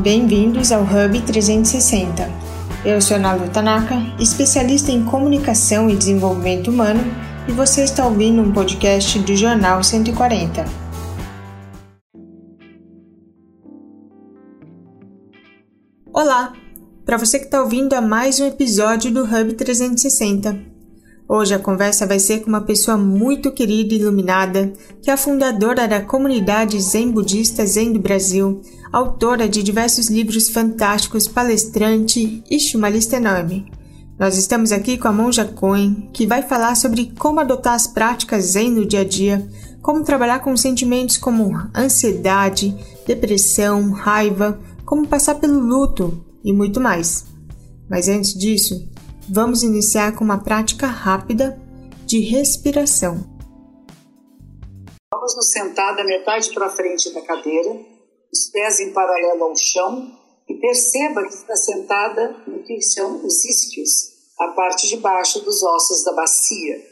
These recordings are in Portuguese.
Bem-vindos ao Hub 360. Eu sou Nalu Tanaka, especialista em comunicação e desenvolvimento humano, e você está ouvindo um podcast do Jornal 140. Olá! Para você que está ouvindo a mais um episódio do Hub 360. Hoje a conversa vai ser com uma pessoa muito querida e iluminada, que é a fundadora da comunidade Zen Budista Zen do Brasil, autora de diversos livros fantásticos, palestrante, e uma lista enorme. Nós estamos aqui com a Monja Coen, que vai falar sobre como adotar as práticas Zen no dia a dia, como trabalhar com sentimentos como ansiedade, depressão, raiva, como passar pelo luto e muito mais. Mas antes disso, Vamos iniciar com uma prática rápida de respiração. Vamos nos sentar da metade para frente da cadeira, os pés em paralelo ao chão e perceba que está sentada no que são os isquios, a parte de baixo dos ossos da bacia.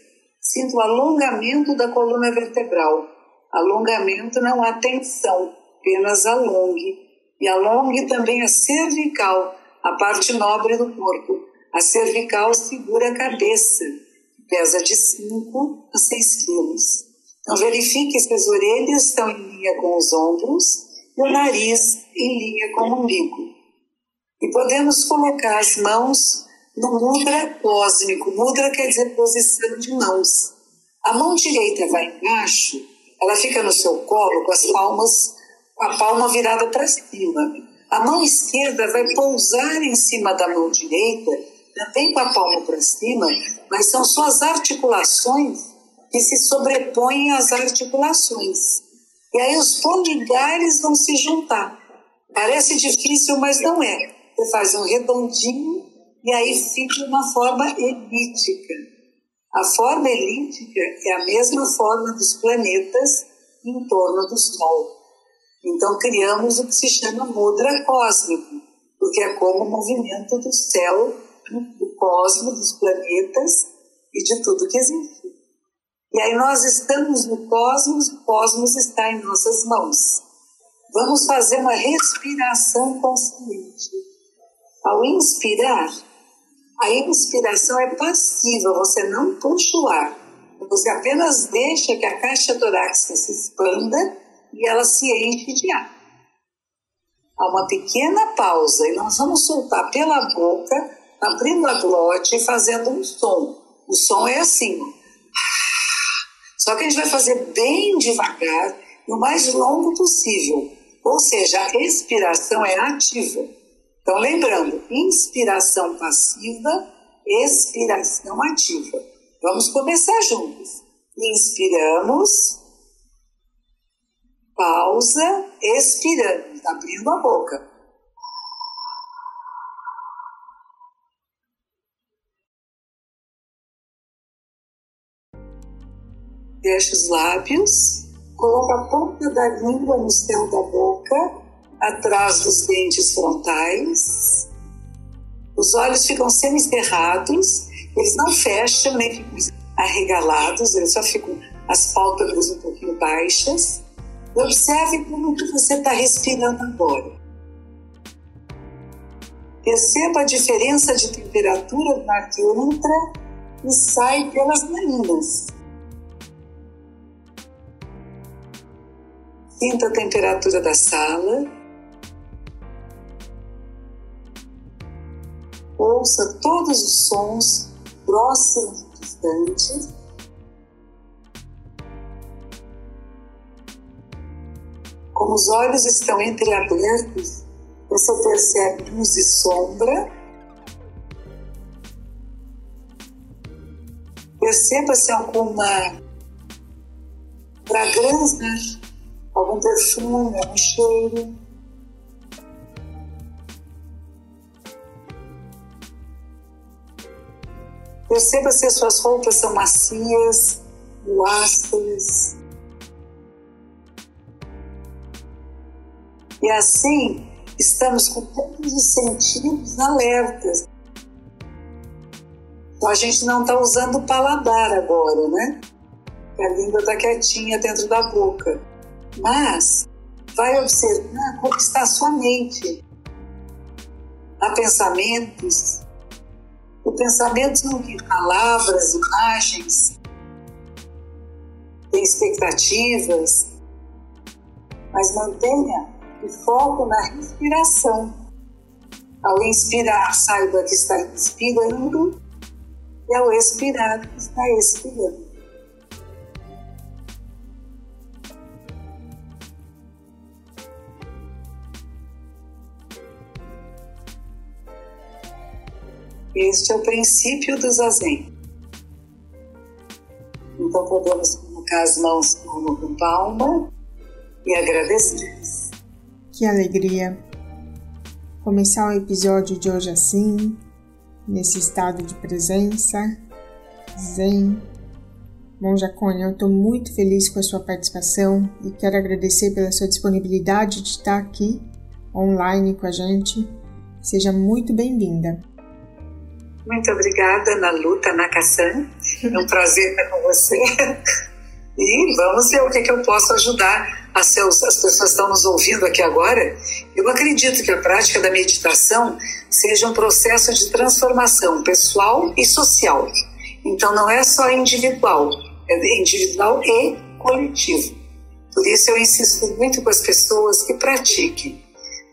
Sinta o alongamento da coluna vertebral. Alongamento não há tensão, apenas alongue. E alongue também a cervical, a parte nobre do corpo a cervical segura a cabeça, que pesa de 5 a 6 quilos. Então, verifique se as orelhas estão em linha com os ombros e o nariz em linha com o umbigo. E podemos colocar as mãos no mudra cósmico. Mudra quer dizer posição de mãos. A mão direita vai embaixo, ela fica no seu colo com as palmas, com a palma virada para cima. A mão esquerda vai pousar em cima da mão direita também com a palma para cima, mas são suas articulações que se sobrepõem às articulações. E aí os polegares vão se juntar. Parece difícil, mas não é. Você faz um redondinho e aí fica uma forma elíptica. A forma elíptica é a mesma forma dos planetas em torno do Sol. Então criamos o que se chama mudra cósmico, porque é como o movimento do céu do cosmos, dos planetas e de tudo que existe. E aí nós estamos no cosmos, o cosmos está em nossas mãos. Vamos fazer uma respiração consciente. Ao inspirar, a inspiração é passiva, você não puxa o ar. Você apenas deixa que a caixa torácica se expanda e ela se enche de ar. Há uma pequena pausa e nós vamos soltar pela boca abrindo a glote e fazendo um som. O som é assim. Só que a gente vai fazer bem devagar e o mais longo possível. Ou seja, a expiração é ativa. Então, lembrando, inspiração passiva, expiração ativa. Vamos começar juntos. Inspiramos, pausa, expiramos, abrindo a boca. Fecha os lábios, coloca a ponta da língua no céu da boca, atrás dos dentes frontais. Os olhos ficam semicerrados, eles não fecham nem ficam arregalados, eles só ficam as pálpebras um pouquinho baixas. Observe como que você está respirando agora. Perceba a diferença de temperatura do ar que entra e sai pelas narinas. Sinta a temperatura da sala. Ouça todos os sons próximos e distantes. Como os olhos estão entreabertos, você percebe luz e sombra. Perceba se alguma fragrância algum perfume, algum cheiro. Perceba se as suas roupas são macias ásperas. E assim, estamos com todos os sentidos alertas. Então a gente não está usando o paladar agora, né? A língua está quietinha dentro da boca mas vai observar como está a sua mente. há pensamentos. O pensamento não tem palavras, imagens, tem expectativas, mas mantenha o foco na respiração. Ao inspirar, saiba que está inspirando, e ao expirar, está expirando. Este é o princípio do zazen. Então podemos colocar as mãos palma com palma e agradecer. Que alegria começar o episódio de hoje assim, nesse estado de presença, zen. Bom, Jacone, eu estou muito feliz com a sua participação e quero agradecer pela sua disponibilidade de estar aqui online com a gente. Seja muito bem-vinda. Muito obrigada, Naluta Nakassan. É um prazer estar com você. E vamos ver o que, que eu posso ajudar seus, as pessoas que estão nos ouvindo aqui agora. Eu acredito que a prática da meditação seja um processo de transformação pessoal e social. Então não é só individual, é individual e coletivo. Por isso eu insisto muito com as pessoas que pratiquem.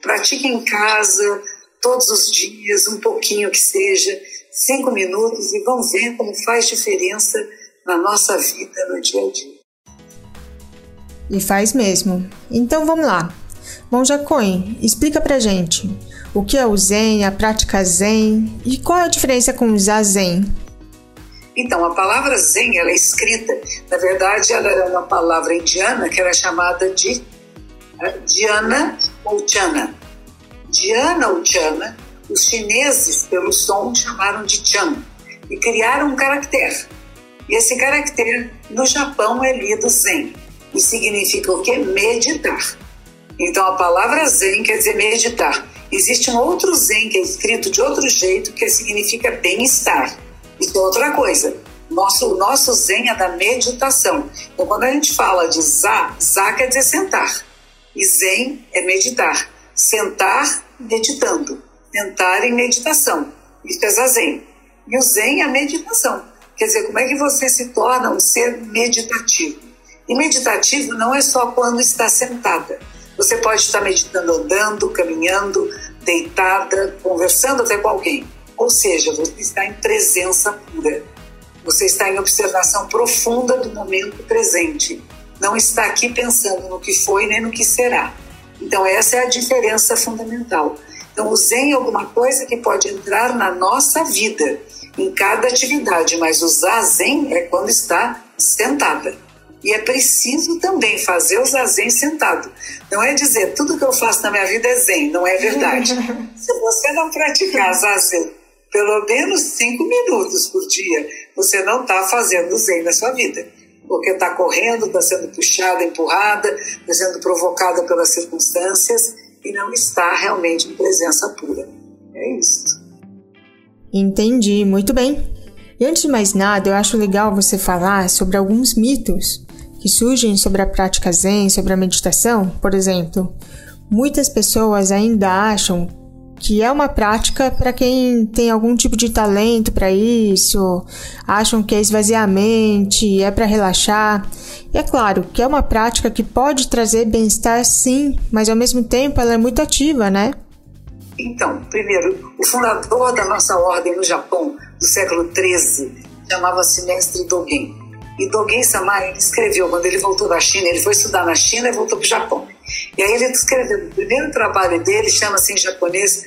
Pratiquem em casa, todos os dias, um pouquinho que seja cinco minutos e vão ver como faz diferença na nossa vida no dia a dia. E faz mesmo. Então vamos lá. Bom, Jacõe, explica pra gente o que é o Zen, a prática Zen e qual é a diferença com o Zazen. Então, a palavra Zen, ela é escrita, na verdade, ela era uma palavra indiana que era chamada de eh, Dhyana ou Chana. Dhyana ou Chana os chineses, pelo som, chamaram de Chan e criaram um caractere. E esse caractere no Japão é lido Zen e significa o que? Meditar. Então a palavra Zen quer dizer meditar. Existe um outro Zen que é escrito de outro jeito que significa bem-estar. Isso é outra coisa. Nosso, nosso Zen é da meditação. Então quando a gente fala de Za, Za quer dizer sentar. E Zen é meditar. Sentar meditando tentar em meditação. Isso é zazen. E o zen é a meditação. Quer dizer, como é que você se torna um ser meditativo? E meditativo não é só quando está sentada. Você pode estar meditando andando, caminhando, deitada, conversando até com alguém. Ou seja, você está em presença pura. Você está em observação profunda do momento presente. Não está aqui pensando no que foi nem no que será. Então, essa é a diferença fundamental. Então, o Zen é alguma coisa que pode entrar na nossa vida, em cada atividade, mas o Zazen é quando está sentada. E é preciso também fazer o Zazen sentado. Não é dizer tudo que eu faço na minha vida é Zen, não é verdade. Se você não praticar Zazen pelo menos cinco minutos por dia, você não está fazendo Zen na sua vida. Porque está correndo, está sendo puxada, empurrada, está sendo provocada pelas circunstâncias e não está realmente em presença pura. É isso. Entendi, muito bem. E antes de mais nada, eu acho legal você falar sobre alguns mitos que surgem sobre a prática Zen, sobre a meditação. Por exemplo, muitas pessoas ainda acham que é uma prática para quem tem algum tipo de talento para isso, acham que é esvaziar a mente, é para relaxar. E é claro que é uma prática que pode trazer bem-estar sim, mas ao mesmo tempo ela é muito ativa, né? Então, primeiro, o fundador da nossa ordem no Japão, do século XIII, chamava-se Mestre Dogen. E Dogen Sama, ele escreveu, quando ele voltou da China, ele foi estudar na China e voltou para o Japão. E aí ele escreveu, o primeiro trabalho dele chama-se em japonês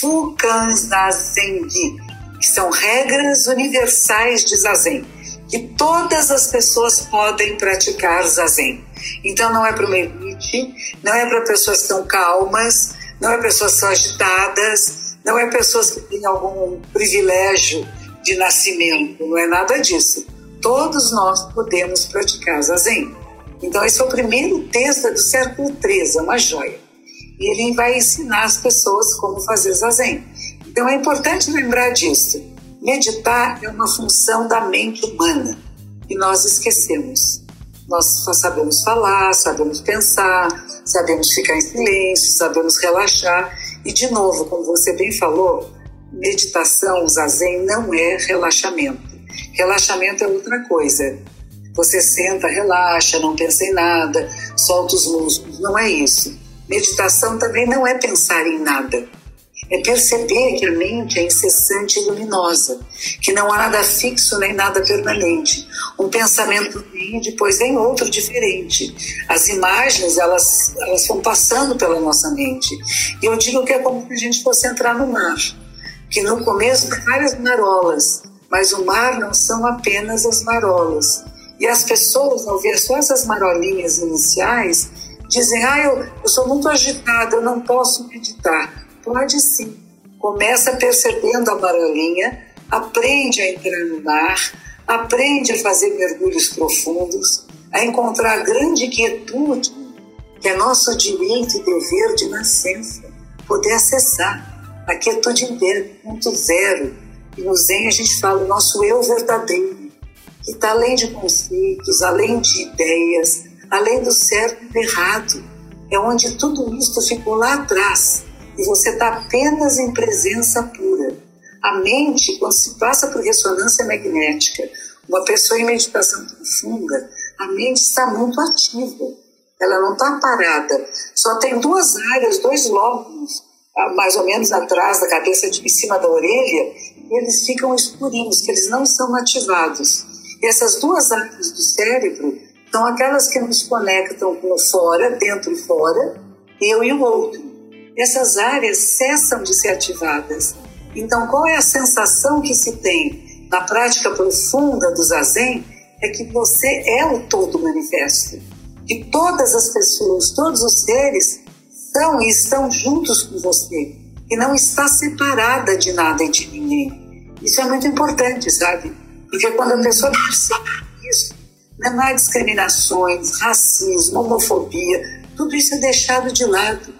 Fukan Zazengi, que são regras universais de Zazen, que todas as pessoas podem praticar Zazen. Então não é para uma elite, não é para pessoas que calmas, não é para pessoas que agitadas, não é pessoas que têm algum privilégio de nascimento, não é nada disso. Todos nós podemos praticar Zazen. Então, esse é o primeiro texto do século XIII, é uma joia. E ele vai ensinar as pessoas como fazer zazen. Então, é importante lembrar disso. Meditar é uma função da mente humana e nós esquecemos. Nós sabemos falar, sabemos pensar, sabemos ficar em silêncio, sabemos relaxar E, de novo, como você bem falou, meditação, zazen, não é relaxamento. Relaxamento é outra coisa. Você senta, relaxa, não pensa em nada, solta os músculos. Não é isso. Meditação também não é pensar em nada é perceber que a mente é incessante e luminosa, que não há nada fixo nem nada permanente. Um pensamento vem depois vem outro diferente. As imagens, elas, elas vão passando pela nossa mente. E eu digo que é como se a gente fosse entrar no mar, que no começo tem várias marolas, mas o mar não são apenas as marolas. E as pessoas, ao ver só essas marolinhas iniciais, dizem: Ah, eu, eu sou muito agitada, eu não posso meditar. Pode sim. Começa percebendo a marolinha, aprende a entrar no mar, aprende a fazer mergulhos profundos, a encontrar a grande quietude que é nosso direito e dever de nascença, poder acessar a quietude inteira, ponto zero. E no Zen a gente fala o nosso eu verdadeiro, que está além de conceitos, além de ideias, além do certo e do errado. É onde tudo isso ficou lá atrás e você está apenas em presença pura. A mente, quando se passa por ressonância magnética, uma pessoa em meditação profunda, a mente está muito ativa, ela não está parada. Só tem duas áreas, dois lóbulos, ah, mais ou menos atrás da cabeça, em cima da orelha, eles ficam escurinhos, que eles não são ativados. E essas duas áreas do cérebro são aquelas que nos conectam com o fora, dentro e fora, eu e o outro essas áreas cessam de ser ativadas. Então, qual é a sensação que se tem na prática profunda do zazen? É que você é o todo manifesto. Que todas as pessoas, todos os seres são e estão juntos com você. E não está separada de nada e de ninguém. Isso é muito importante, sabe? Porque quando a pessoa percebe isso, não há discriminações, racismo, homofobia, tudo isso é deixado de lado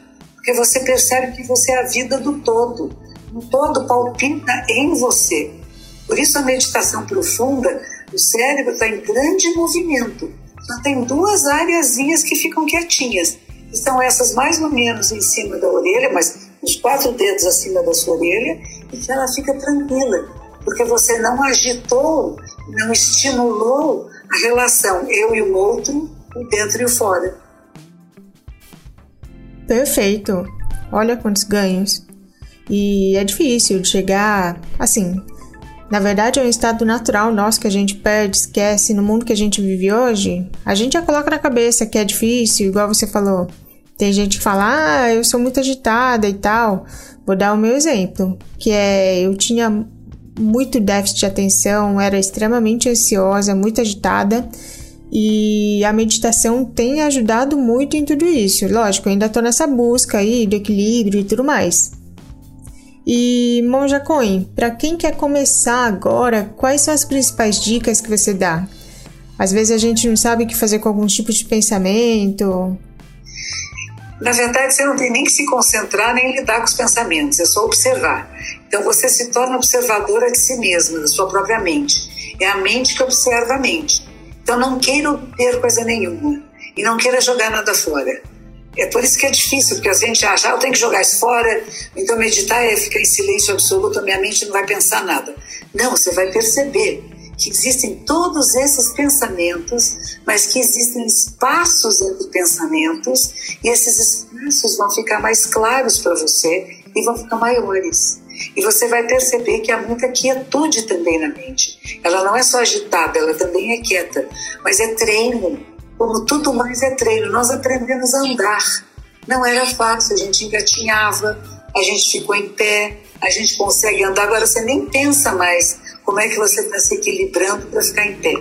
porque você percebe que você é a vida do todo. O todo palpita em você. Por isso a meditação profunda, o cérebro está em grande movimento. Só tem duas áreazinhas que ficam quietinhas. São essas mais ou menos em cima da orelha, mas os quatro dedos acima da sua orelha, e que ela fica tranquila, porque você não agitou, não estimulou a relação eu e o outro, o dentro e o fora. Perfeito. Olha quantos ganhos. E é difícil de chegar assim. Na verdade, é um estado natural nosso que a gente perde, esquece. No mundo que a gente vive hoje, a gente já coloca na cabeça que é difícil, igual você falou. Tem gente que fala, ah, eu sou muito agitada e tal. Vou dar o meu exemplo, que é eu tinha muito déficit de atenção, era extremamente ansiosa, muito agitada e a meditação tem ajudado muito em tudo isso. Lógico, eu ainda estou nessa busca aí do equilíbrio e tudo mais. E Monja Coin, para quem quer começar agora, quais são as principais dicas que você dá? Às vezes a gente não sabe o que fazer com alguns tipos de pensamento. Na verdade, você não tem nem que se concentrar nem lidar com os pensamentos, é só observar. Então você se torna observadora de si mesma, da sua própria mente. É a mente que observa a mente. Então não queira ter coisa nenhuma e não queira jogar nada fora. É por isso que é difícil, porque a gente acha, ah, eu tenho que jogar isso fora, então meditar é ficar em silêncio absoluto, a minha mente não vai pensar nada. Não, você vai perceber que existem todos esses pensamentos, mas que existem espaços entre pensamentos, e esses espaços vão ficar mais claros para você e vão ficar maiores. E você vai perceber que há muita quietude também na mente. Ela não é só agitada, ela também é quieta. Mas é treino. Como tudo mais é treino. Nós aprendemos a andar. Não era fácil, a gente engatinhava, a gente ficou em pé, a gente consegue andar. Agora você nem pensa mais como é que você está se equilibrando para ficar em pé.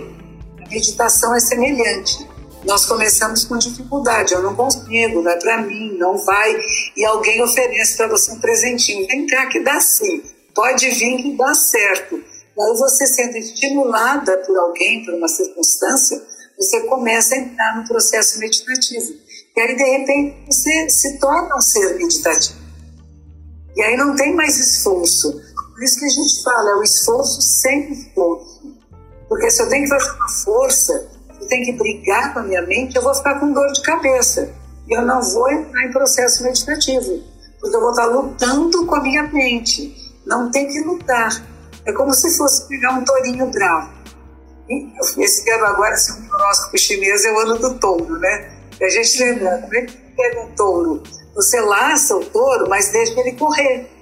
A meditação é semelhante nós começamos com dificuldade. Eu não consigo, não é para mim, não vai. E alguém oferece para você um presentinho. Vem cá que dá sim. Pode vir que dá certo. Aí você sendo estimulada por alguém, por uma circunstância, você começa a entrar no processo meditativo. E aí, de repente, você se torna um ser meditativo. E aí não tem mais esforço. Por isso que a gente fala, é o esforço sem esforço. Porque se eu tenho que fazer uma força, tenho que brigar com a minha mente, eu vou ficar com dor de cabeça. E eu não vou entrar em processo meditativo. porque eu vou estar lutando com a minha mente. Não tem que lutar. É como se fosse pegar um tourinho bravo. Esse ano agora, se um horóscopo chinês, é o ano do touro, né? E a gente lembra, como é que pega um touro? Você laça o touro, mas deixa ele correr.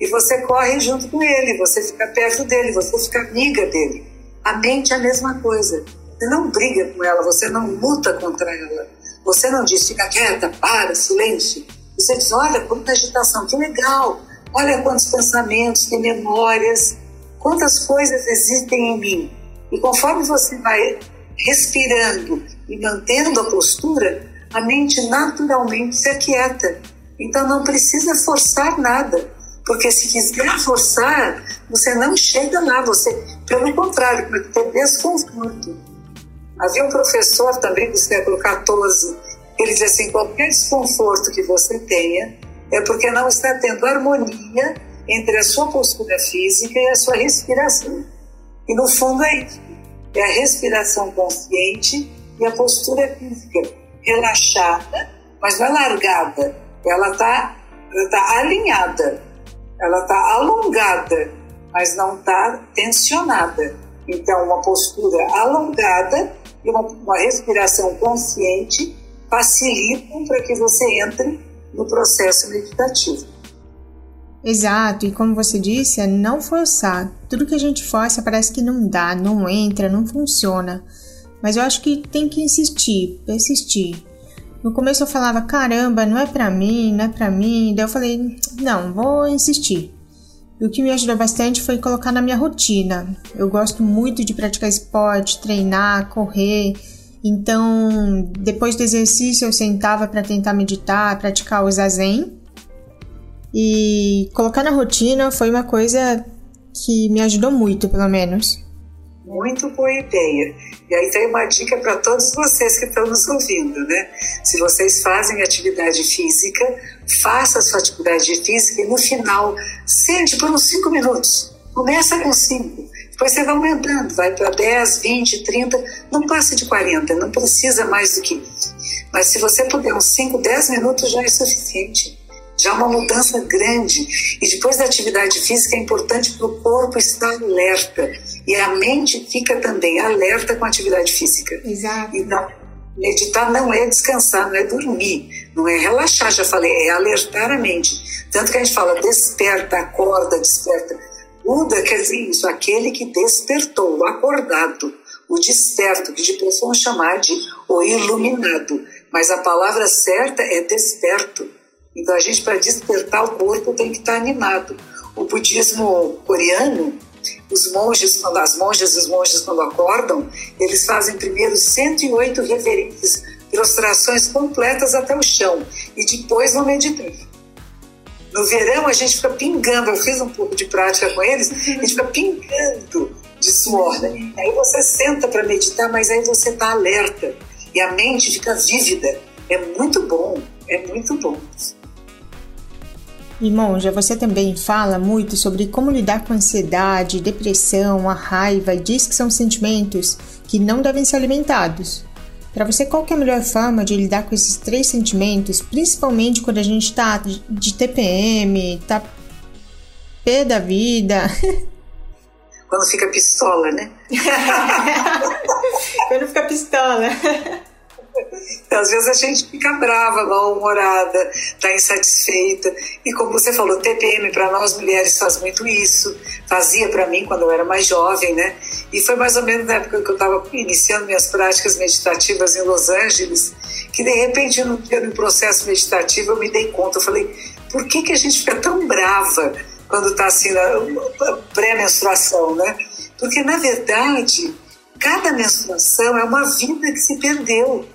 E você corre junto com ele, você fica perto dele, você fica amiga dele. A mente é a mesma coisa. Você não briga com ela, você não luta contra ela. Você não diz, fica quieta, para, silêncio. Você diz, olha quanta agitação, que legal. Olha quantos pensamentos, que memórias, quantas coisas existem em mim. E conforme você vai respirando e mantendo a postura, a mente naturalmente se aquieta. Então não precisa forçar nada, porque se quiser forçar, você não chega lá, você, pelo contrário, vai ter desconforto. Havia um professor também do século XIV, ele dizia assim: qualquer desconforto que você tenha é porque não está tendo harmonia entre a sua postura física e a sua respiração. E no fundo é isso: é a respiração consciente e a postura física relaxada, mas não é largada, ela está tá alinhada, ela está alongada, mas não está tensionada. Então, uma postura alongada e uma, uma respiração consciente facilitam para que você entre no processo meditativo. Exato, e como você disse, é não forçar. Tudo que a gente força parece que não dá, não entra, não funciona. Mas eu acho que tem que insistir, persistir. No começo eu falava, caramba, não é pra mim, não é pra mim. Daí eu falei, não, vou insistir. E o que me ajudou bastante foi colocar na minha rotina. Eu gosto muito de praticar esporte, treinar, correr. Então, depois do exercício, eu sentava para tentar meditar, praticar o zazen. E colocar na rotina foi uma coisa que me ajudou muito, pelo menos. Muito boa ideia. E aí tem uma dica para todos vocês que estão nos ouvindo, né? Se vocês fazem atividade física, faça a sua atividade física e no final, sente por uns 5 minutos. Começa com 5. Depois você vai aumentando, vai para 10, 20, 30, não passe de 40, não precisa mais do que isso. Mas se você puder uns 5, 10 minutos já é suficiente já é uma mudança grande. E depois da atividade física é importante para o corpo estar alerta. E a mente fica também alerta com a atividade física. Exato. Então, meditar não é descansar, não é dormir, não é relaxar, já falei, é alertar a mente. Tanto que a gente fala desperta, acorda, desperta. Buda quer dizer isso, aquele que despertou, o acordado, o desperto, que depois vão chamar de o iluminado. Mas a palavra certa é desperto. Então a gente, para despertar o corpo, tem que estar animado. O budismo coreano, os monges, as monjas e os monges quando acordam, eles fazem primeiro 108 reverências, prostrações completas até o chão e depois vão meditar. No verão a gente fica pingando, eu fiz um pouco de prática com eles, a gente fica pingando de suor, né? Aí você senta para meditar, mas aí você está alerta e a mente fica vívida. É muito bom, é muito bom. E Monja, você também fala muito sobre como lidar com ansiedade, depressão, a raiva e diz que são sentimentos que não devem ser alimentados. Para você, qual é a melhor forma de lidar com esses três sentimentos, principalmente quando a gente está de TPM, tá pé da vida? Quando fica pistola, né? quando fica pistola. Às vezes a gente fica brava, mal-humorada, está insatisfeita. E como você falou, TPM para nós mulheres faz muito isso. Fazia para mim quando eu era mais jovem, né? E foi mais ou menos na época que eu estava iniciando minhas práticas meditativas em Los Angeles, que de repente no, no processo meditativo eu me dei conta, eu falei, por que, que a gente fica tão brava quando está assim na pré-menstruação, né? Porque na verdade cada menstruação é uma vida que se perdeu.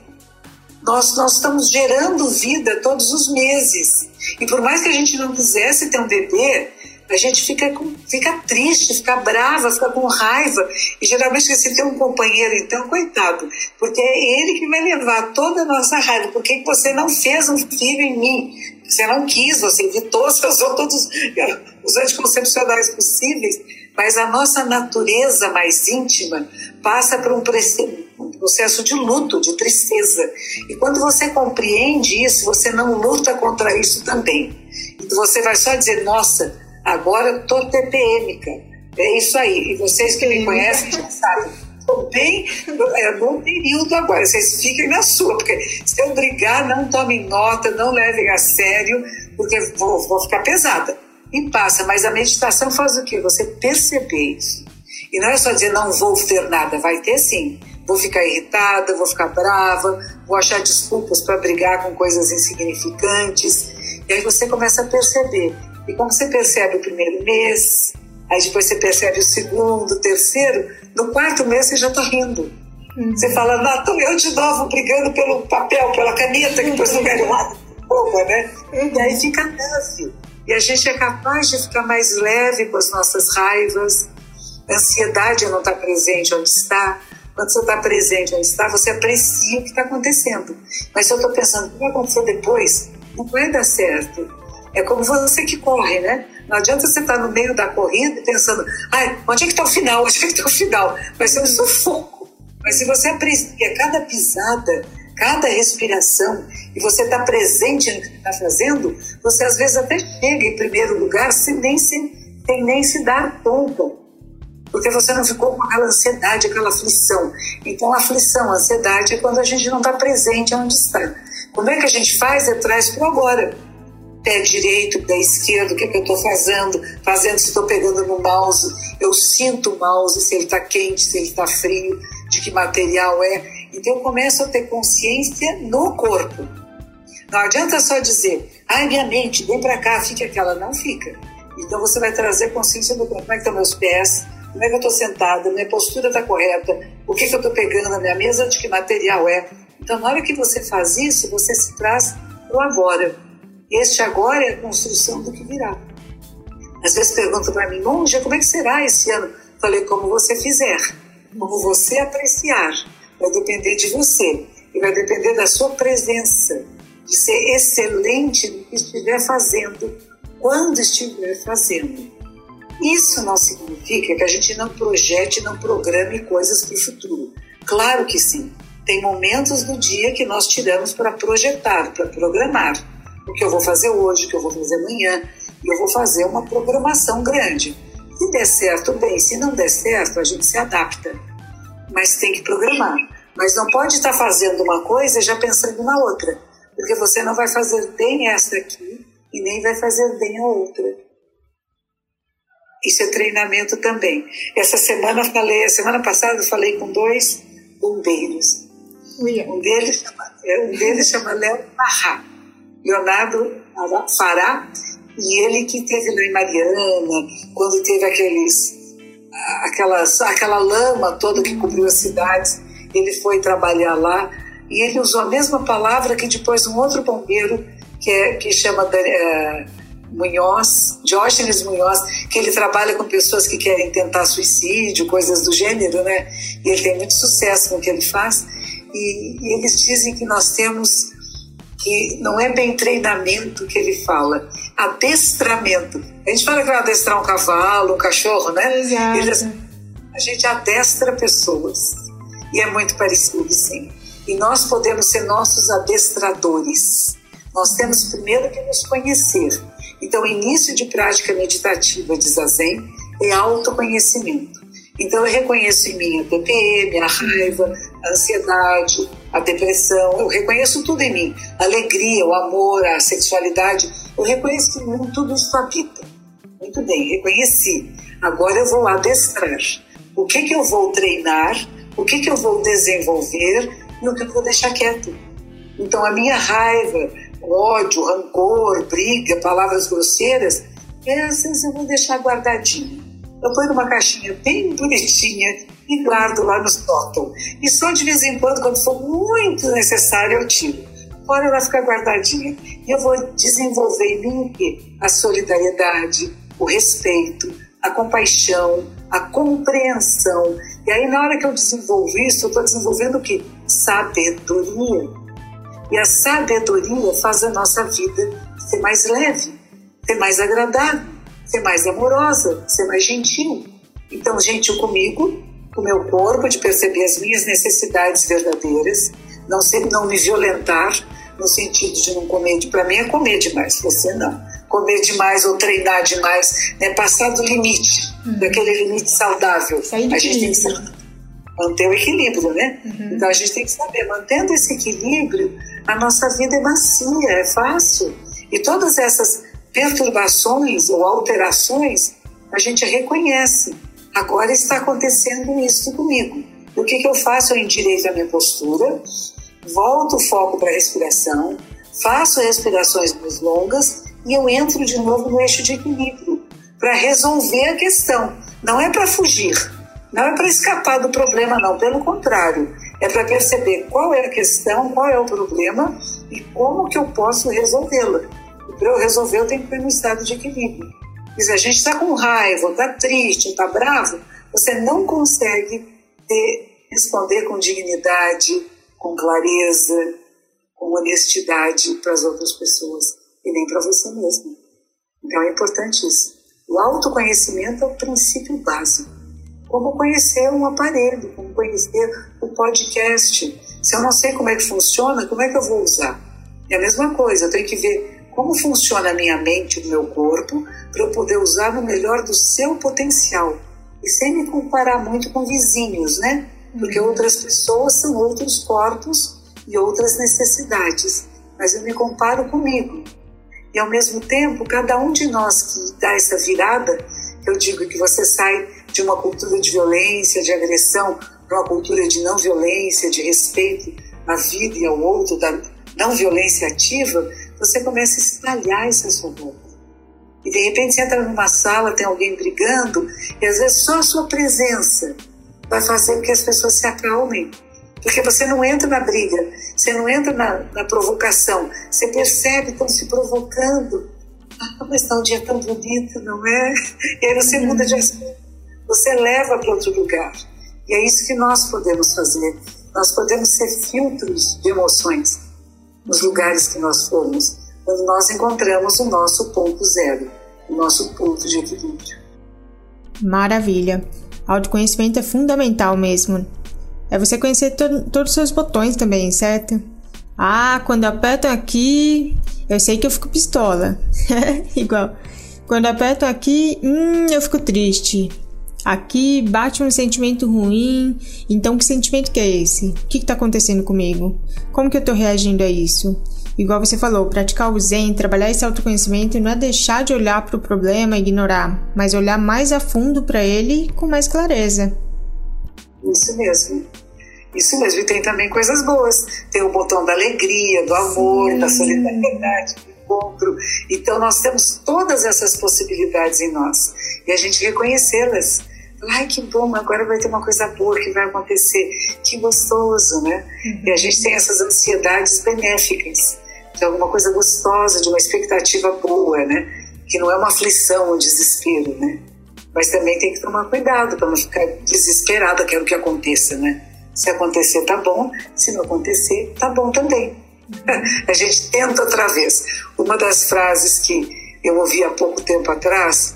Nós, nós estamos gerando vida todos os meses. E por mais que a gente não quisesse ter um bebê, a gente fica, com, fica triste, fica brava, fica com raiva. E geralmente, se tem um companheiro, então, coitado, porque é ele que vai levar toda a nossa raiva. Por que você não fez um filho em mim? Você não quis, você evitou, você usou todos os anticoncepcionais possíveis, mas a nossa natureza mais íntima passa por um processo de luto, de tristeza. E quando você compreende isso, você não luta contra isso também. Você vai só dizer, nossa, agora eu tô TPMica. É isso aí. E vocês que me conhecem já sabem. Estou bem é, no período agora. Vocês fiquem na sua, porque se eu brigar, não tomem nota, não levem a sério, porque vou, vou ficar pesada. E passa. Mas a meditação faz o quê? Você perceber isso. E não é só dizer não vou ter nada, vai ter sim. Vou ficar irritada, vou ficar brava, vou achar desculpas para brigar com coisas insignificantes. E aí você começa a perceber. E como você percebe o primeiro mês, aí depois você percebe o segundo, o terceiro, no quarto mês você já está rindo. Uhum. Você fala, Nato, eu de novo brigando pelo papel, pela caneta, que depois não quero nada. Boba, né? Uhum. E aí fica leve. E a gente é capaz de ficar mais leve com as nossas raivas, a ansiedade não está presente onde está. Quando você está presente onde está, você aprecia o que está acontecendo. Mas se eu estou pensando, o que vai acontecer depois? Não vai dar certo. É como você que corre, né? Não adianta você estar tá no meio da corrida pensando, ai, onde é que está o final? Onde é que está o final? Vai ser um sufoco. Mas se você aprecia cada pisada, cada respiração, e você está presente no que está fazendo, você às vezes até chega em primeiro lugar sem nem se, sem nem se dar conta porque você não ficou com aquela ansiedade, aquela aflição. Então, a aflição, a ansiedade é quando a gente não está presente onde está. Como é que a gente faz? É traz para agora. Pé direito, pé esquerdo, o que, é que eu estou fazendo? Fazendo se estou pegando no mouse. Eu sinto o mouse, se ele está quente, se ele está frio, de que material é. Então, eu começo a ter consciência no corpo. Não adianta só dizer, ai, minha mente, vem para cá, fica aquela. Não fica. Então, você vai trazer consciência do corpo. Como é que estão meus pés? como é que eu estou sentada, minha postura está correta, o que, que eu estou pegando na minha mesa, de que material é. Então, na hora que você faz isso, você se traz para o agora. Este agora é a construção do que virá. Às vezes perguntam para mim, monja, como é que será esse ano? Falei, como você fizer, como você apreciar. Vai depender de você e vai depender da sua presença, de ser excelente no que estiver fazendo, quando estiver fazendo. Isso não significa que a gente não projete, não programe coisas para o futuro. Claro que sim. Tem momentos do dia que nós tiramos para projetar, para programar. O que eu vou fazer hoje, o que eu vou fazer amanhã. E eu vou fazer uma programação grande. Se der certo, bem. Se não der certo, a gente se adapta. Mas tem que programar. Mas não pode estar fazendo uma coisa já pensando na outra. Porque você não vai fazer bem essa aqui e nem vai fazer bem a outra. Isso é treinamento também. Essa semana falei, a semana passada falei com dois bombeiros. Um deles chama, é, um deles chama Léo Parrá, Leonardo Fará, e ele que teve lá em Mariana, quando teve aqueles, aquelas, aquela lama toda que cobriu as cidades, ele foi trabalhar lá e ele usou a mesma palavra que depois um outro bombeiro que, é, que chama é, Munhoz, Diógenes Munhoz, que ele trabalha com pessoas que querem tentar suicídio, coisas do gênero, né? E ele tem muito sucesso com o que ele faz. E, e eles dizem que nós temos que não é bem treinamento que ele fala, adestramento. A gente fala que vai adestrar um cavalo, um cachorro, né? Exato. Eles, a gente adestra pessoas. E é muito parecido, sim. E nós podemos ser nossos adestradores. Nós temos primeiro que nos conhecer então, o início de prática meditativa de Zazen é autoconhecimento. Então, eu reconheço em mim a TPM, a raiva, a ansiedade, a depressão, eu reconheço tudo em mim. A alegria, o amor, a sexualidade, eu reconheço que mim tudo isso habita. Muito bem, reconheci. Agora eu vou adestrar. O que, que eu vou treinar, o que, que eu vou desenvolver e o que eu vou deixar quieto. Então, a minha raiva, ódio, rancor, briga, palavras grosseiras, essas eu vou deixar guardadinho. Eu ponho numa caixinha bem bonitinha e guardo lá no sótão. E só de vez em quando, quando for muito necessário, eu tiro. Fora ela ficar guardadinha. E eu vou desenvolver em mim? A solidariedade, o respeito, a compaixão, a compreensão. E aí, na hora que eu desenvolvo isso, eu estou desenvolvendo o quê? Sabedoria. E a sabedoria faz a nossa vida ser mais leve, ser mais agradável, ser mais amorosa, ser mais gentil. Então, gentil comigo, com o meu corpo, de perceber as minhas necessidades verdadeiras, não, ser, não me violentar, no sentido de não comer, para mim é comer demais, você não. Comer demais ou treinar demais, né? passar do limite, uhum. daquele limite saudável. A gente tem que saber, manter o equilíbrio, né? Uhum. Então a gente tem que saber, mantendo esse equilíbrio, a nossa vida é macia, é fácil. E todas essas perturbações ou alterações, a gente reconhece. Agora está acontecendo isso comigo. O que, que eu faço? Eu endireito a minha postura, volto o foco para a respiração, faço respirações mais longas e eu entro de novo no eixo de equilíbrio para resolver a questão. Não é para fugir, não é para escapar do problema, não. Pelo contrário, é para perceber qual é a questão, qual é o problema e como que eu posso resolvê-la. E para eu resolver, eu tenho que ter um estado de equilíbrio. E se a gente está com raiva, está triste, está bravo, você não consegue ter, responder com dignidade, com clareza, com honestidade para as outras pessoas e nem para você mesmo. Então é importante isso. O autoconhecimento é o princípio básico. Como conhecer um aparelho, como conhecer o podcast. Se eu não sei como é que funciona, como é que eu vou usar? É a mesma coisa, eu tenho que ver como funciona a minha mente, o meu corpo, para eu poder usar no melhor do seu potencial. E sem me comparar muito com vizinhos, né? Porque uhum. outras pessoas são outros corpos e outras necessidades. Mas eu me comparo comigo. E ao mesmo tempo, cada um de nós que dá essa virada, eu digo que você sai de uma cultura de violência, de agressão, para uma cultura de não violência, de respeito à vida e ao outro, da não violência ativa, você começa a espalhar essa sua volta. E de repente você entra numa sala, tem alguém brigando, e às vezes só a sua presença vai fazer com que as pessoas se acalmem. Porque você não entra na briga, você não entra na, na provocação, você percebe, estão se provocando. Ah, mas está um dia tão bonito, não é? E aí você muda de assunto, você leva para outro lugar. E é isso que nós podemos fazer. Nós podemos ser filtros de emoções nos lugares que nós formos, quando nós encontramos o nosso ponto zero, o nosso ponto de equilíbrio. Maravilha! Autoconhecimento é fundamental mesmo. É você conhecer to todos os seus botões também, certo? Ah, quando aperto aqui, eu sei que eu fico pistola. Igual. Quando aperto aqui, hum, eu fico triste. Aqui bate um sentimento ruim. Então, que sentimento que é esse? O que está acontecendo comigo? Como que eu estou reagindo a isso? Igual você falou, praticar o Zen, trabalhar esse autoconhecimento não é deixar de olhar para o problema e ignorar, mas olhar mais a fundo para ele com mais clareza. Isso mesmo. Isso mesmo. E tem também coisas boas. Tem o botão da alegria, do amor, Sim. da solidariedade, do encontro. Então nós temos todas essas possibilidades em nós. E a gente reconhecê-las. Ai, que bom, agora vai ter uma coisa boa que vai acontecer. Que gostoso, né? Uhum. E a gente tem essas ansiedades benéficas de alguma coisa gostosa, de uma expectativa boa, né? Que não é uma aflição, um desespero, né? Mas também tem que tomar cuidado para não ficar desesperada, quero que aconteça, né? Se acontecer, tá bom. Se não acontecer, tá bom também. A gente tenta outra vez. Uma das frases que eu ouvi há pouco tempo atrás,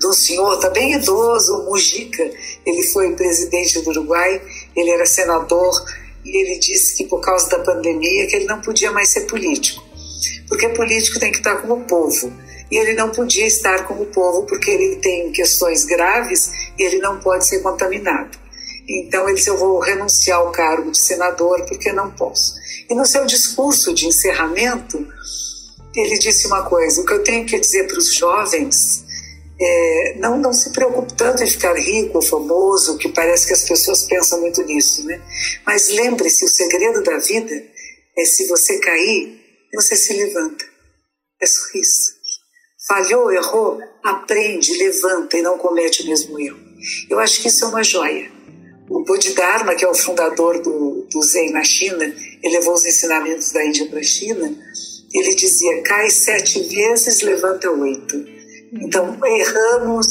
de um senhor, tá bem idoso, Mujica, ele foi presidente do Uruguai, ele era senador, e ele disse que por causa da pandemia que ele não podia mais ser político, porque político tem que estar com o povo. E ele não podia estar com o povo porque ele tem questões graves e ele não pode ser contaminado. Então ele disse: Eu vou renunciar ao cargo de senador porque não posso. E no seu discurso de encerramento, ele disse uma coisa: O que eu tenho que dizer para os jovens é, não, não se preocupe tanto em ficar rico famoso, que parece que as pessoas pensam muito nisso, né? Mas lembre-se, o segredo da vida é se você cair, você se levanta. É só isso. Falhou, errou, aprende, levanta e não comete o mesmo erro. Eu acho que isso é uma joia. O Bodhidharma, que é o fundador do, do Zen na China, ele levou os ensinamentos da Índia para a China, ele dizia, cai sete vezes, levanta oito. Então, erramos,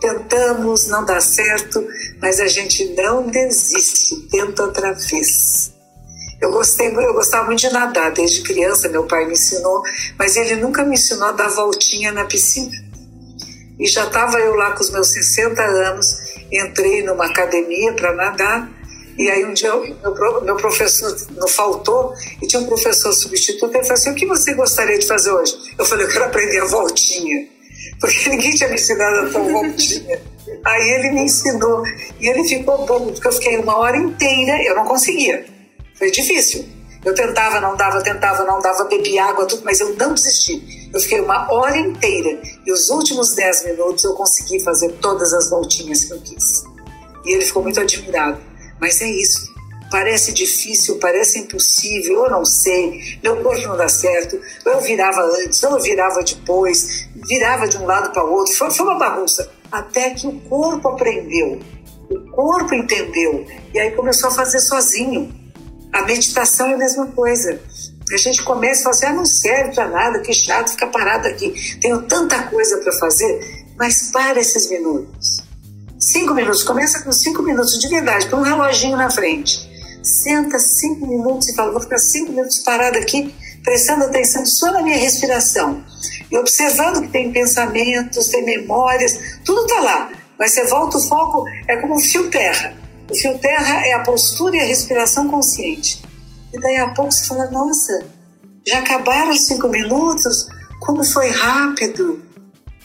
tentamos, não dá certo, mas a gente não desiste, tenta outra vez. Eu gostei, eu gostava muito de nadar desde criança, meu pai me ensinou, mas ele nunca me ensinou a dar voltinha na piscina. E já estava eu lá com os meus 60 anos, entrei numa academia para nadar E aí um dia meu, meu professor não faltou e tinha um professor substituto. Ele falou assim: O que você gostaria de fazer hoje? Eu falei: Eu quero aprender a voltinha. Porque ninguém tinha me ensinado a dar voltinha. Aí ele me ensinou. E ele ficou bom, porque eu fiquei uma hora inteira, eu não conseguia. Foi difícil. Eu tentava, não dava, tentava, não dava, bebi água, tudo, mas eu não desisti. Eu fiquei uma hora inteira. E os últimos dez minutos eu consegui fazer todas as voltinhas que eu quis. E ele ficou muito admirado. Mas é isso. Parece difícil, parece impossível, eu não sei, meu corpo não dá certo, eu virava antes, eu virava depois, virava de um lado para o outro, foi, foi uma bagunça. Até que o corpo aprendeu, o corpo entendeu, e aí começou a fazer sozinho. A meditação é a mesma coisa. A gente começa e fala assim: ah, não serve para nada, que chato ficar parado aqui, tenho tanta coisa para fazer, mas para esses minutos Cinco minutos, começa com cinco minutos de verdade, com um reloginho na frente. Senta cinco minutos e fala: vou ficar cinco minutos parado aqui, prestando atenção só na minha respiração. E observando que tem pensamentos, tem memórias, tudo está lá. Mas você volta o foco, é como um fio terra. O fio terra é a postura e a respiração consciente. E daí a pouco você fala: nossa, já acabaram os cinco minutos? Como foi rápido!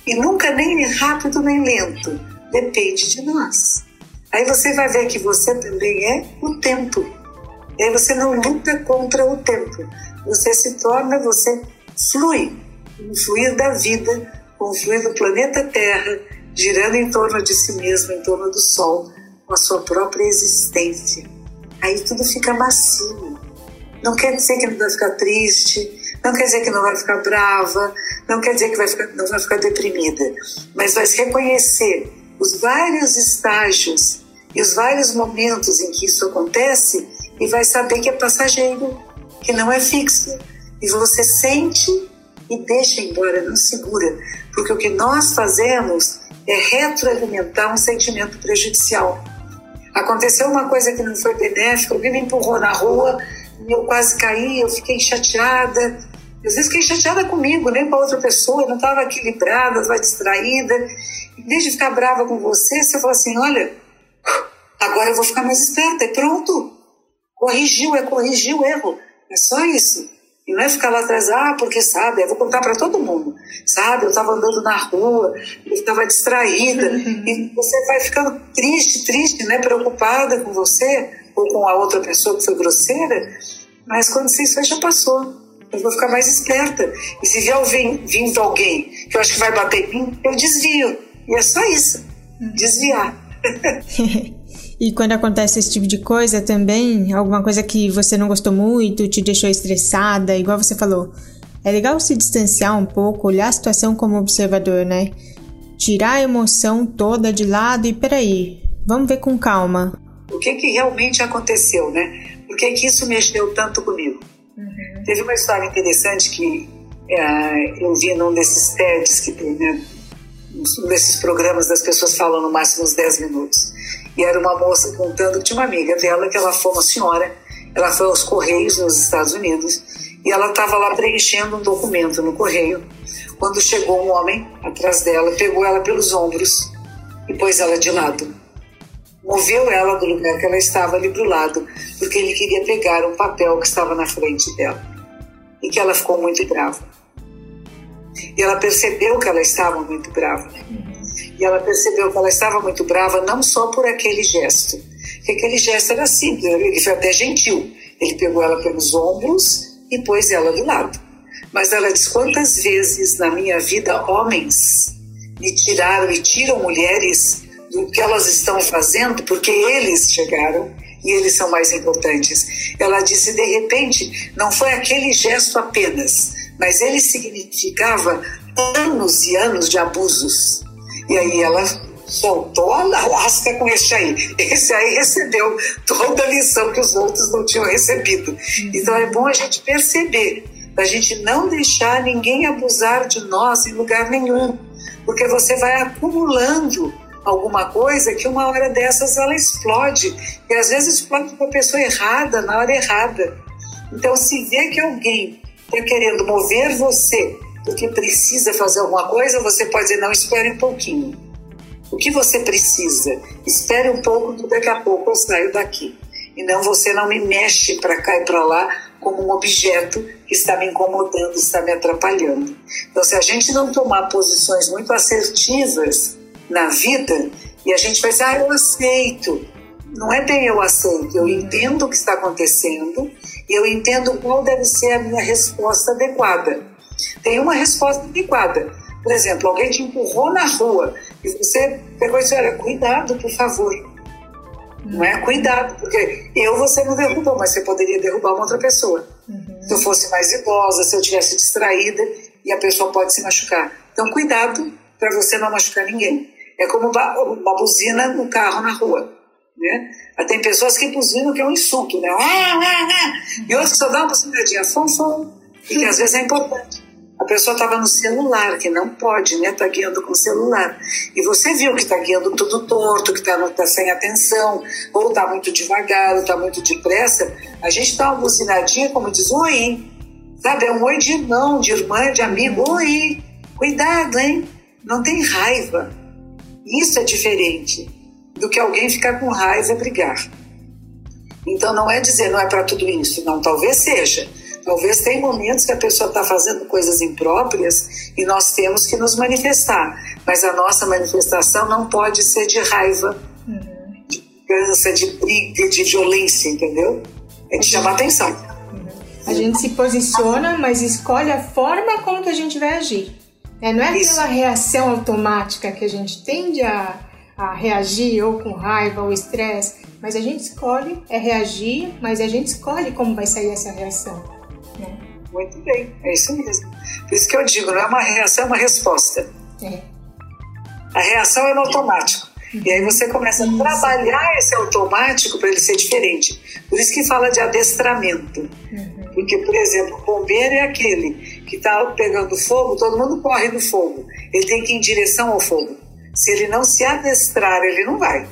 E nunca nem rápido nem lento depende de nós. Aí você vai ver que você também é o tempo. E aí você não luta contra o tempo. Você se torna, você flui, o fluir da vida, o fluir do planeta Terra, girando em torno de si mesmo, em torno do Sol, com a sua própria existência. Aí tudo fica macio. Não quer dizer que não vai ficar triste, não quer dizer que não vai ficar brava, não quer dizer que vai ficar, não vai ficar deprimida, mas vai reconhecer os vários estágios e os vários momentos em que isso acontece e vai saber que é passageiro, que não é fixo. E você sente e deixa embora, não segura. Porque o que nós fazemos é retroalimentar um sentimento prejudicial. Aconteceu uma coisa que não foi benéfica, alguém me empurrou na rua, eu quase caí, eu fiquei chateada. Às vezes fiquei chateada comigo, nem com a outra pessoa, eu não estava equilibrada, estava distraída em vez de ficar brava com você, você fala assim: olha, agora eu vou ficar mais esperta, e pronto. Corrigiu, é corrigir o erro. É só isso. E não é ficar lá atrás, ah, porque sabe, eu vou contar para todo mundo. Sabe, eu estava andando na rua, eu estava distraída. Uhum. E você vai ficando triste, triste, né, preocupada com você ou com a outra pessoa que foi grosseira. Mas quando isso já passou. Eu vou ficar mais esperta. E se vier vindo alguém que eu acho que vai bater em mim, eu desvio. E é só isso, desviar. e quando acontece esse tipo de coisa também, alguma coisa que você não gostou muito, te deixou estressada, igual você falou, é legal se distanciar um pouco, olhar a situação como observador, né? Tirar a emoção toda de lado e peraí, vamos ver com calma. O que, que realmente aconteceu, né? Por que, que isso mexeu tanto comigo? Uhum. Teve uma história interessante que é, eu vi num desses TEDs que tem, né? um desses programas das pessoas falam no máximo uns 10 minutos. E era uma moça contando que tinha uma amiga dela, que ela foi uma senhora, ela foi aos Correios nos Estados Unidos, e ela estava lá preenchendo um documento no correio, quando chegou um homem atrás dela, pegou ela pelos ombros e pôs ela de lado. Moveu ela do lugar que ela estava ali para o lado, porque ele queria pegar um papel que estava na frente dela. E que ela ficou muito brava. E ela percebeu que ela estava muito brava. E ela percebeu que ela estava muito brava não só por aquele gesto, que aquele gesto era simples, ele foi até gentil. Ele pegou ela pelos ombros e pôs ela do lado. Mas ela diz: quantas vezes na minha vida homens me tiraram e tiram mulheres do que elas estão fazendo porque eles chegaram e eles são mais importantes. Ela disse: de repente, não foi aquele gesto apenas, mas ele significava anos e anos de abusos. E aí ela soltou a lasca com esse aí. Esse aí recebeu toda a lição que os outros não tinham recebido. Então é bom a gente perceber, a gente não deixar ninguém abusar de nós em lugar nenhum, porque você vai acumulando alguma coisa que uma hora dessas ela explode e às vezes explode para a pessoa errada na hora errada. Então se vê que alguém está querendo mover você porque precisa fazer alguma coisa, você pode dizer, não, espere um pouquinho. O que você precisa? Espere um pouco, que daqui a pouco eu saio daqui. e não você não me mexe para cá e para lá como um objeto que está me incomodando, está me atrapalhando. Então, se a gente não tomar posições muito assertivas na vida, e a gente vai dizer, ah, eu aceito. Não é bem eu aceito, eu entendo o que está acontecendo e eu entendo qual deve ser a minha resposta adequada. Tem uma resposta adequada. Por exemplo, alguém te empurrou na rua e você pegou e disse, olha, cuidado, por favor não é? Cuidado, porque eu você não derrubou, mas você poderia derrubar uma outra pessoa. Uhum. Se eu fosse mais idosa, se eu tivesse distraída e a pessoa pode se machucar. Então, cuidado para você não machucar ninguém. É como uma buzina no carro na rua. Né? Tem pessoas que buzinam que é um insulto, né? Ah, ah, ah. E outros só dão uma buzinadinha, fom, fom, e que às vezes é importante. A pessoa estava no celular, que não pode, né? Tá guiando com o celular. E você viu que está guiando tudo torto, que está tá sem atenção, ou está muito devagar, ou está muito depressa. A gente dá uma buzinadinha, como diz, oi. Sabe? É um oi de irmão, de irmã, de amigo. Oi. Cuidado, hein? Não tem raiva. Isso é diferente do que alguém ficar com raiva e brigar. Então não é dizer não é para tudo isso, não, talvez seja Talvez tem momentos que a pessoa está fazendo coisas impróprias e nós temos que nos manifestar, mas a nossa manifestação não pode ser de raiva, uhum. de cansa, de briga, de violência, entendeu? É de chamar atenção. Uhum. A gente se posiciona, mas escolhe a forma como que a gente vai agir. É, não é Isso. aquela reação automática que a gente tende a, a reagir ou com raiva ou estresse, mas a gente escolhe é reagir, mas a gente escolhe como vai sair essa reação. Muito bem, é isso mesmo. Por isso que eu digo, não é uma reação, é uma resposta. É. A reação é no automático. E aí você começa a trabalhar esse automático para ele ser diferente. Por isso que fala de adestramento. Uhum. Porque, por exemplo, o bombeiro é aquele que está pegando fogo, todo mundo corre do fogo. Ele tem que ir em direção ao fogo. Se ele não se adestrar, ele não vai.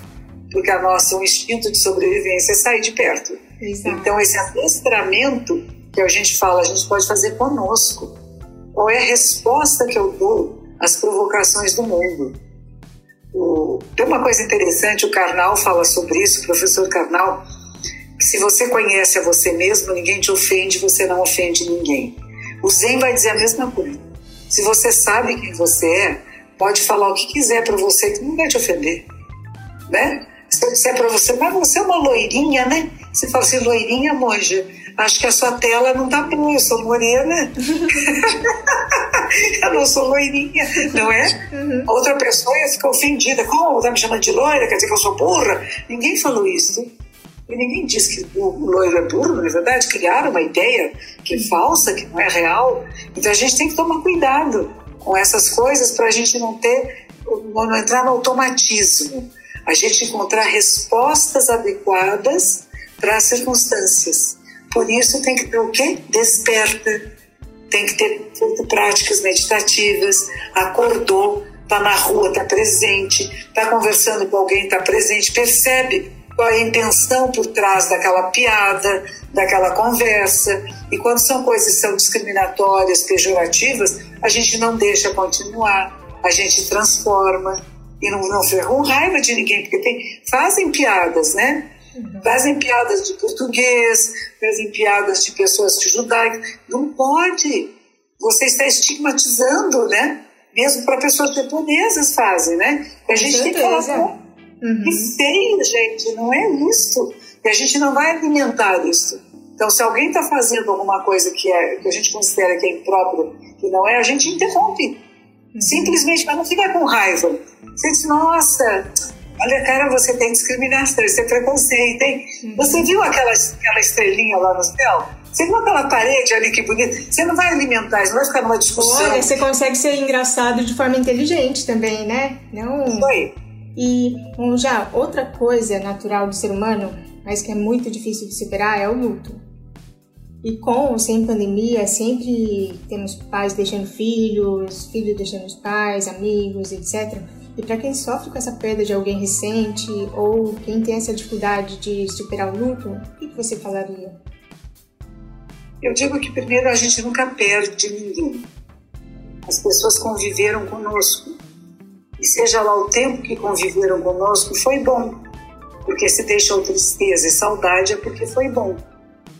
Porque a nossa, o instinto de sobrevivência é sair de perto. Exato. Então, esse adestramento que a gente fala, a gente pode fazer conosco. Qual é a resposta que eu dou às provocações do mundo? Tem uma coisa interessante, o Karnal fala sobre isso, o professor Karnal, se você conhece a você mesmo, ninguém te ofende, você não ofende ninguém. O Zen vai dizer a mesma coisa. Se você sabe quem você é, pode falar o que quiser para você que não vai te ofender, né? Se eu disser para você, mas você é uma loirinha, né? Você fala assim, loirinha, monja, acho que a sua tela não tá boa, eu sou morena. eu não sou loirinha, não é? Uhum. Outra pessoa ia ficar ofendida. Como? Tá me chamando de loira? Quer dizer que eu sou burra? Ninguém falou isso. E ninguém disse que o loiro é burro, na é verdade. Criaram uma ideia que é falsa, que não é real. Então a gente tem que tomar cuidado com essas coisas para a gente não ter, não entrar no automatismo. A gente encontrar respostas adequadas para as circunstâncias. Por isso tem que ter o quê? Desperta. Tem que ter feito práticas meditativas, acordou, está na rua, está presente, está conversando com alguém, está presente, percebe qual é a intenção por trás daquela piada, daquela conversa. E quando são coisas que são discriminatórias, pejorativas, a gente não deixa continuar, a gente transforma e não, não com raiva de ninguém, porque tem, fazem piadas, né? Fazem piadas de português, fazem piadas de pessoas judaicas. Não pode. Você está estigmatizando, né? Mesmo para pessoas japonesas fazem, né? A gente tem que falar, uhum. que feio, gente, não é isso. E a gente não vai alimentar isso. Então, se alguém está fazendo alguma coisa que, é, que a gente considera que é impróprio, que não é, a gente interrompe. Uhum. Simplesmente, mas não fica com raiva. Você diz, nossa, Olha, cara, você tem discriminação, isso é preconceito, hein? Uhum. Você viu aquela, aquela estrelinha lá no céu? Você viu aquela parede ali que bonita? Você não vai alimentar, você não vai ficar numa discussão. Olha, você consegue ser engraçado de forma inteligente também, né? Não... Isso aí. E, bom, já, outra coisa natural do ser humano, mas que é muito difícil de superar, é o luto. E com ou sem pandemia, sempre temos pais deixando filhos, filhos deixando os pais, amigos, etc. E para quem sofre com essa perda de alguém recente ou quem tem essa dificuldade de superar o luto, o que você falaria? Eu digo que primeiro a gente nunca perde ninguém. As pessoas conviveram conosco. E seja lá o tempo que conviveram conosco, foi bom. Porque se deixou tristeza e saudade é porque foi bom.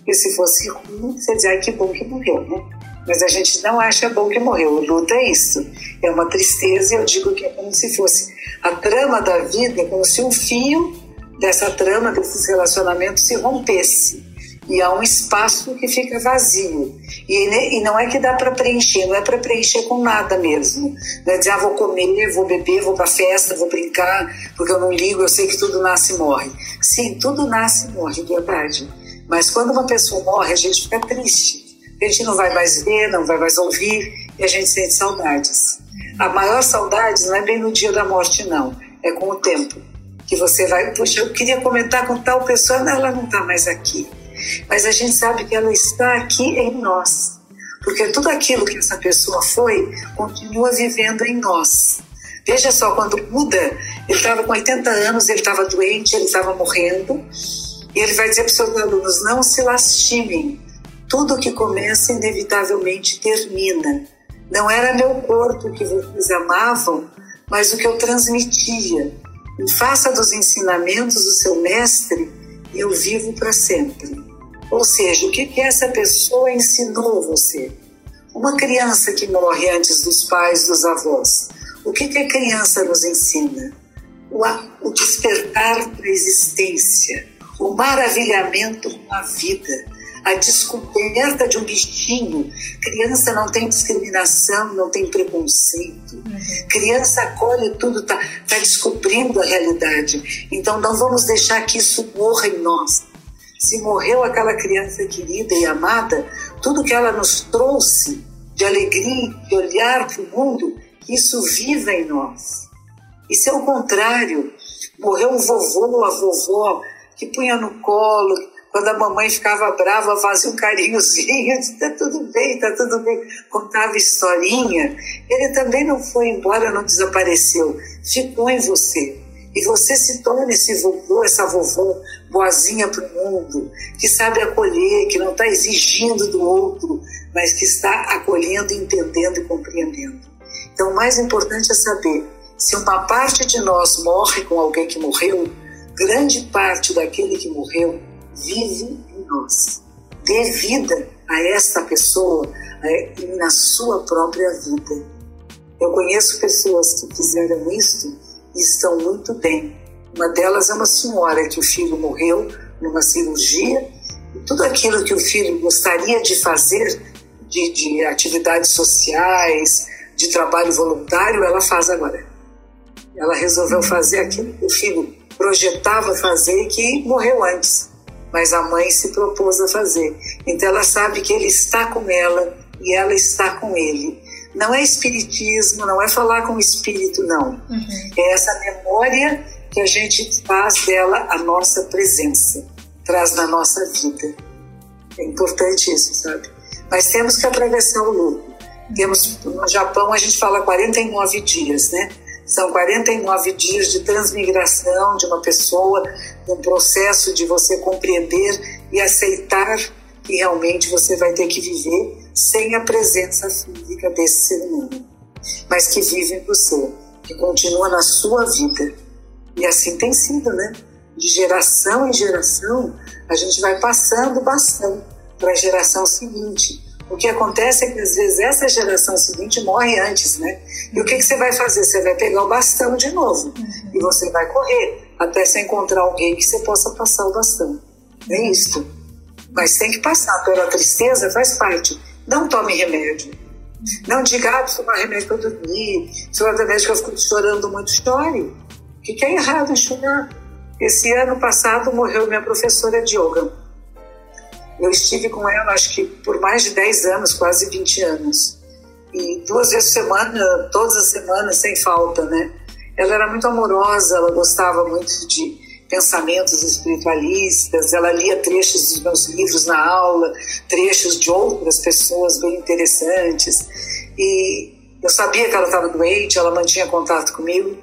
E se fosse ruim, você diz, ai, que bom que morreu, né? Mas a gente não acha bom que morreu. O luto é isso. É uma tristeza eu digo que é como se fosse a trama da vida, é como se um fio dessa trama, desses relacionamentos se rompesse. E há um espaço que fica vazio. E, e não é que dá para preencher, não é para preencher com nada mesmo. Não é dizer, ah, vou comer, vou beber, vou para festa, vou brincar, porque eu não ligo, eu sei que tudo nasce e morre. Sim, tudo nasce e morre, verdade. Mas quando uma pessoa morre, a gente fica triste. A gente não vai mais ver, não vai mais ouvir, e a gente sente saudades. A maior saudade não é bem no dia da morte, não. É com o tempo. Que você vai, puxa, eu queria comentar com tal pessoa, ela não está mais aqui mas a gente sabe que ela está aqui em nós, porque tudo aquilo que essa pessoa foi continua vivendo em nós. Veja só, quando muda, ele estava com 80 anos, ele estava doente, ele estava morrendo, e ele vai dizer para os seus alunos: não se lastimem, tudo que começa inevitavelmente termina. Não era meu corpo que vocês amavam, mas o que eu transmitia. E faça dos ensinamentos do seu mestre, e eu vivo para sempre. Ou seja, o que, que essa pessoa ensinou você? Uma criança que morre antes dos pais, dos avós, o que, que a criança nos ensina? O, o despertar para a existência, o maravilhamento com a vida, a descoberta de um bichinho. Criança não tem discriminação, não tem preconceito. Uhum. Criança acolhe tudo, está tá descobrindo a realidade. Então não vamos deixar que isso morra em nós se morreu aquela criança querida e amada, tudo que ela nos trouxe de alegria, de olhar para o mundo, isso viva em nós. E se ao contrário, morreu um vovô ou a vovó que punha no colo, quando a mamãe ficava brava, fazia um carinhozinho, está tudo bem, está tudo bem, contava historinha. Ele também não foi embora, não desapareceu, ficou em você e você se torna esse vovô, essa vovó boazinha para o mundo, que sabe acolher, que não está exigindo do outro, mas que está acolhendo, entendendo e compreendendo. Então, o mais importante é saber: se uma parte de nós morre com alguém que morreu, grande parte daquele que morreu vive em nós. Dê vida a esta pessoa é, na sua própria vida. Eu conheço pessoas que fizeram isso e estão muito bem. Uma delas é uma senhora que o filho morreu numa cirurgia e tudo aquilo que o filho gostaria de fazer, de, de atividades sociais, de trabalho voluntário, ela faz agora. Ela resolveu fazer aquilo que o filho projetava fazer que morreu antes, mas a mãe se propôs a fazer. Então ela sabe que ele está com ela e ela está com ele. Não é espiritismo, não é falar com o espírito, não. Uhum. É essa memória que a gente faz dela a nossa presença, traz na nossa vida. É importante isso, sabe? Mas temos que atravessar o luto. Temos, no Japão a gente fala 49 dias, né? São 49 dias de transmigração de uma pessoa, um processo de você compreender e aceitar que realmente você vai ter que viver sem a presença física desse ser humano, mas que vive em você, que continua na sua vida. E assim tem sido, né? De geração em geração, a gente vai passando o bastão para a geração seguinte. O que acontece é que às vezes essa geração seguinte morre antes, né? E o que, que você vai fazer? Você vai pegar o bastão de novo uhum. e você vai correr até você encontrar alguém que você possa passar o bastão. É isso. Mas tem que passar pela tristeza, faz parte. Não tome remédio. Não diga, ah, tomar remédio para dormir. Se eu remédio que eu fico chorando muito, chore. O que é errado em chorar? Esse ano passado morreu minha professora de yoga. Eu estive com ela, acho que por mais de 10 anos, quase 20 anos. E duas vezes por semana, todas as semanas, sem falta, né? Ela era muito amorosa, ela gostava muito de pensamentos espiritualistas, ela lia trechos dos meus livros na aula, trechos de outras pessoas bem interessantes. E eu sabia que ela estava doente, ela mantinha contato comigo,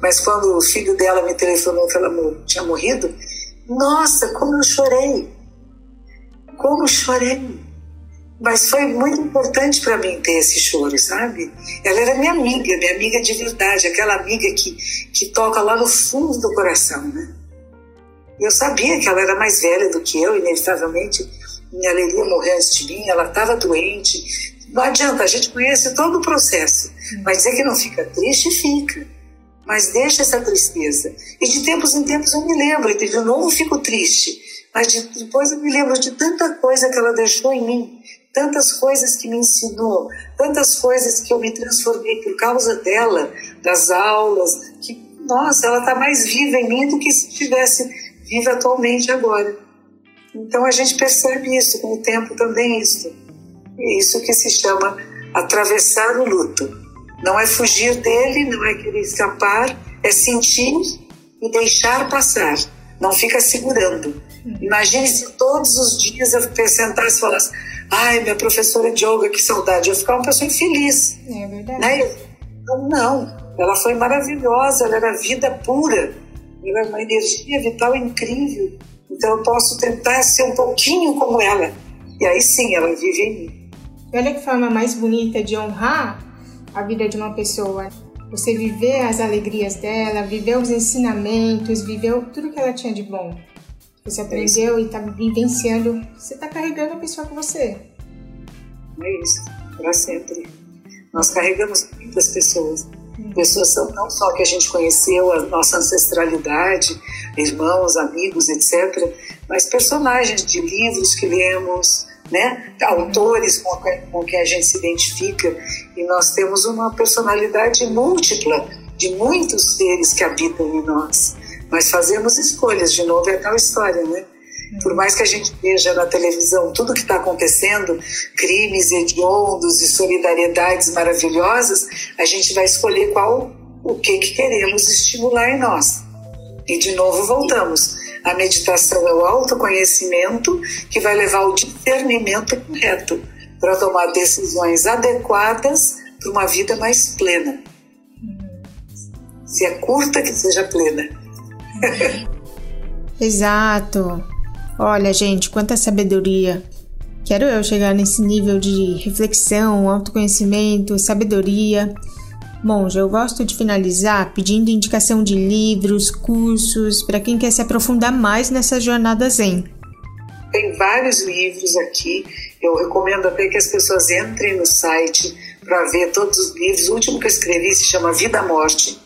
mas quando o filho dela me telefonou que ela tinha morrido, nossa, como eu chorei! Como chorei! Mas foi muito importante para mim ter esse choro, sabe? Ela era minha amiga, minha amiga de verdade, aquela amiga que, que toca lá no fundo do coração, né? Eu sabia que ela era mais velha do que eu, inevitavelmente. Minha Lelia morreu antes de mim, ela estava doente. Não adianta, a gente conhece todo o processo. Mas dizer que não fica triste, fica. Mas deixa essa tristeza. E de tempos em tempos eu me lembro, e de novo fico triste. Mas de, depois eu me lembro de tanta coisa que ela deixou em mim, tantas coisas que me ensinou, tantas coisas que eu me transformei por causa dela, das aulas, que, nossa, ela está mais viva em mim do que se estivesse viva atualmente agora. Então a gente percebe isso com o tempo também, isso. É isso que se chama atravessar o luto. Não é fugir dele, não é querer escapar, é sentir e deixar passar. Não fica segurando. Imagine se todos os dias eu sentasse e falasse: Ai, minha professora de yoga, que saudade. Eu ficava uma pessoa infeliz. É verdade. Né? Não, não, ela foi maravilhosa, ela era vida pura, ela era uma energia vital incrível. Então eu posso tentar ser um pouquinho como ela. E aí sim, ela vive em mim. Olha que forma mais bonita de honrar a vida de uma pessoa. Você viver as alegrias dela, viver os ensinamentos, viver tudo que ela tinha de bom. Você aprendeu é e está vivenciando. Você está carregando a pessoa com você. É isso, para sempre. Nós carregamos muitas pessoas. Pessoas são não só que a gente conheceu, a nossa ancestralidade, irmãos, amigos, etc., mas personagens de livros que lemos, né? autores com, com quem a gente se identifica. E nós temos uma personalidade múltipla de muitos seres que habitam em nós. Mas fazemos escolhas, de novo, é tal história, né? Por mais que a gente veja na televisão tudo que está acontecendo, crimes hediondos e solidariedades maravilhosas, a gente vai escolher qual o que, que queremos estimular em nós. E de novo voltamos. A meditação é o autoconhecimento que vai levar ao discernimento correto para tomar decisões adequadas para uma vida mais plena. Se é curta, que seja plena. Exato. Olha, gente, quanta sabedoria. Quero eu chegar nesse nível de reflexão, autoconhecimento, sabedoria. Bom, já eu gosto de finalizar pedindo indicação de livros, cursos, para quem quer se aprofundar mais nessa jornada Zen. Tem vários livros aqui. Eu recomendo até que as pessoas entrem no site para ver todos os livros. O último que eu escrevi se chama Vida Morte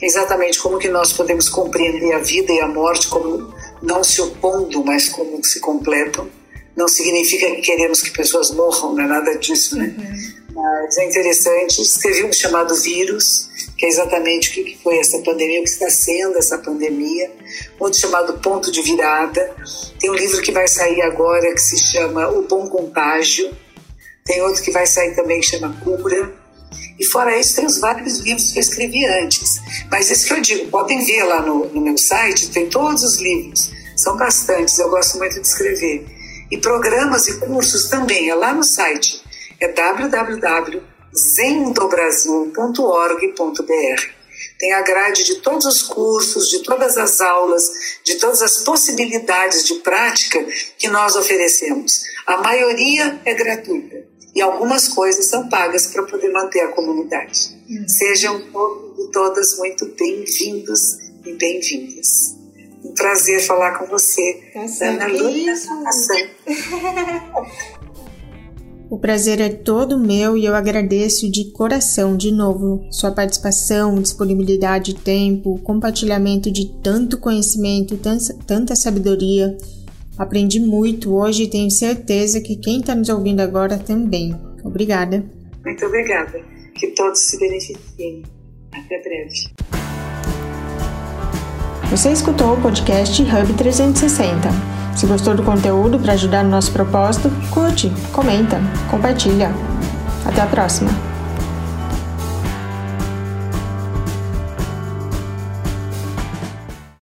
exatamente como que nós podemos compreender a vida e a morte como não se opondo, mas como se completam. Não significa que queremos que pessoas morram, não é nada disso, né? Uhum. Mas é interessante. Escrevi um chamado Vírus, que é exatamente o que foi essa pandemia, o que está sendo essa pandemia. Outro chamado Ponto de Virada. Tem um livro que vai sair agora que se chama O Bom Contágio. Tem outro que vai sair também que chama Cura. E fora isso, tem os vários livros que eu escrevi antes. Mas esse que eu digo, podem ver lá no, no meu site, tem todos os livros. São bastantes, eu gosto muito de escrever. E programas e cursos também, é lá no site. É www.zendobrasil.org.br. Tem a grade de todos os cursos, de todas as aulas, de todas as possibilidades de prática que nós oferecemos. A maioria é gratuita e algumas coisas são pagas para poder manter a comunidade. Uhum. Sejam todos e todas muito bem-vindos e bem-vindas. Um prazer falar com você, tá Ana Lúcia. O prazer é todo meu e eu agradeço de coração de novo sua participação, disponibilidade de tempo, compartilhamento de tanto conhecimento, tanta sabedoria Aprendi muito hoje e tenho certeza que quem está nos ouvindo agora também. Obrigada. Muito obrigada. Que todos se beneficiem. Até breve. Você escutou o podcast Hub 360. Se gostou do conteúdo para ajudar no nosso propósito, curte, comenta, compartilha. Até a próxima!